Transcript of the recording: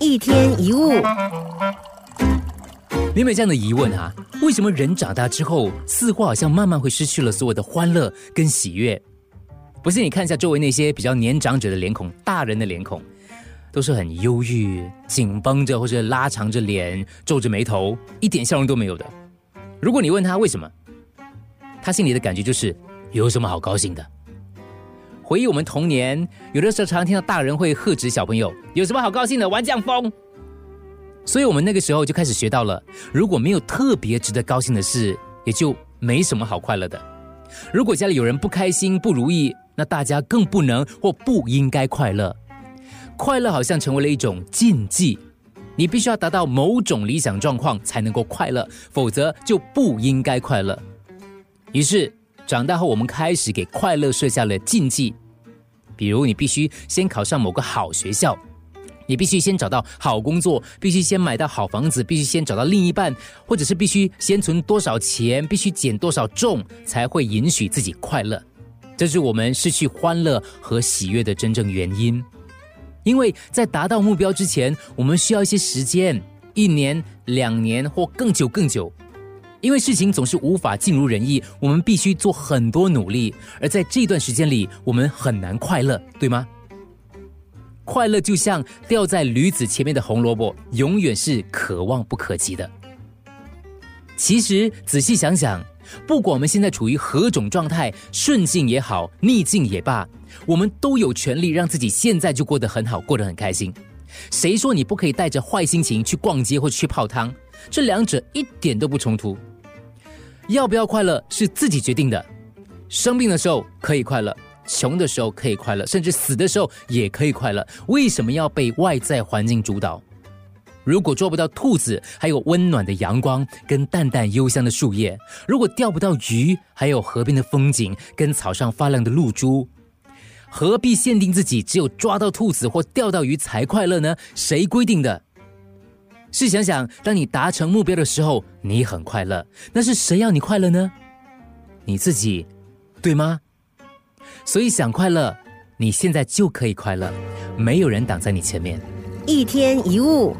一天一物，你有没有这样的疑问啊？为什么人长大之后，似乎好像慢慢会失去了所有的欢乐跟喜悦？不信你看一下周围那些比较年长者的脸孔，大人的脸孔，都是很忧郁、紧绷着，或者拉长着脸、皱着眉头，一点笑容都没有的。如果你问他为什么，他心里的感觉就是有什么好高兴的？回忆我们童年，有的时候常常听到大人会喝止小朋友，有什么好高兴的？玩降风。所以我们那个时候就开始学到了，如果没有特别值得高兴的事，也就没什么好快乐的。如果家里有人不开心、不如意，那大家更不能或不应该快乐。快乐好像成为了一种禁忌，你必须要达到某种理想状况才能够快乐，否则就不应该快乐。于是长大后，我们开始给快乐设下了禁忌，比如你必须先考上某个好学校。你必须先找到好工作，必须先买到好房子，必须先找到另一半，或者是必须先存多少钱，必须减多少重，才会允许自己快乐。这是我们失去欢乐和喜悦的真正原因。因为在达到目标之前，我们需要一些时间，一年、两年或更久更久。因为事情总是无法尽如人意，我们必须做很多努力，而在这段时间里，我们很难快乐，对吗？快乐就像掉在驴子前面的红萝卜，永远是可望不可及的。其实仔细想想，不管我们现在处于何种状态，顺境也好，逆境也罢，我们都有权利让自己现在就过得很好，过得很开心。谁说你不可以带着坏心情去逛街或去泡汤？这两者一点都不冲突。要不要快乐是自己决定的。生病的时候可以快乐。穷的时候可以快乐，甚至死的时候也可以快乐。为什么要被外在环境主导？如果捉不到兔子，还有温暖的阳光跟淡淡幽香的树叶；如果钓不到鱼，还有河边的风景跟草上发亮的露珠，何必限定自己只有抓到兔子或钓到鱼才快乐呢？谁规定的？试想想，当你达成目标的时候，你很快乐，那是谁要你快乐呢？你自己，对吗？所以想快乐，你现在就可以快乐，没有人挡在你前面。一天一物。